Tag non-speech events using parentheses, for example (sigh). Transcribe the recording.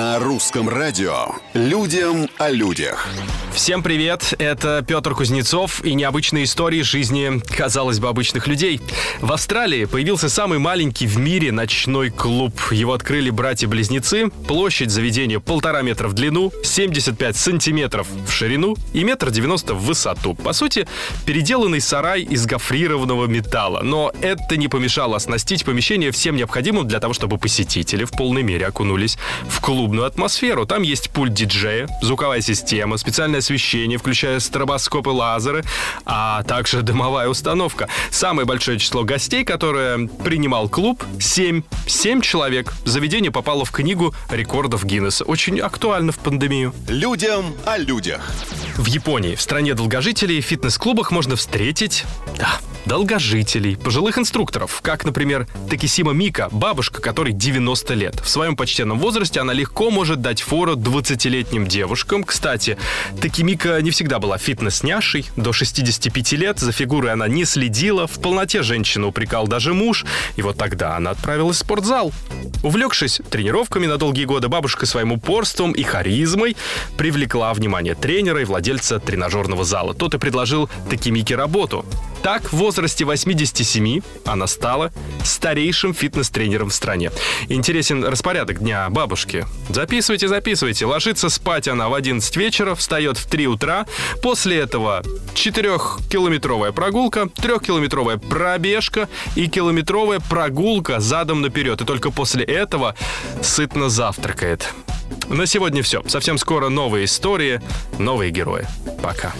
На русском радио «Людям о людях». Всем привет, это Петр Кузнецов и необычные истории жизни, казалось бы, обычных людей. В Австралии появился самый маленький в мире ночной клуб. Его открыли братья-близнецы. Площадь заведения полтора метра в длину, 75 сантиметров в ширину и метр девяносто в высоту. По сути, переделанный сарай из гофрированного металла. Но это не помешало оснастить помещение всем необходимым для того, чтобы посетители в полной мере окунулись в клубную атмосферу. Там есть пульт диджея, звуковая система, специальное освещение, включая стробоскопы, лазеры, а также (laughs) дымовая установка. Самое большое число гостей, которое принимал клуб, 7. 7 человек. Заведение попало в книгу рекордов Гиннесса. Очень актуально в пандемию. Людям о людях. В Японии, в стране долгожителей, в фитнес-клубах можно встретить... Да, долгожителей, пожилых инструкторов, как, например, Такисима Мика, бабушка, которой 90 лет. В своем почтенном возрасте она легко может дать фору 20-летним девушкам. Кстати, Такимика не всегда была фитнес-няшей. До 65 лет за фигурой она не следила, в полноте женщину упрекал даже муж, и вот тогда она отправилась в спортзал. Увлекшись тренировками на долгие годы, бабушка своим упорством и харизмой привлекла внимание тренера и владельца тренажерного зала. Тот и предложил Такимике работу. Так, в возрасте 87 она стала старейшим фитнес-тренером в стране. Интересен распорядок дня бабушки. Записывайте, записывайте. Ложится спать она в 11 вечера, встает в 3 утра. После этого 4-километровая прогулка, 3-километровая пробежка и километровая прогулка задом наперед. И только после этого сытно завтракает. На сегодня все. Совсем скоро новые истории, новые герои. Пока.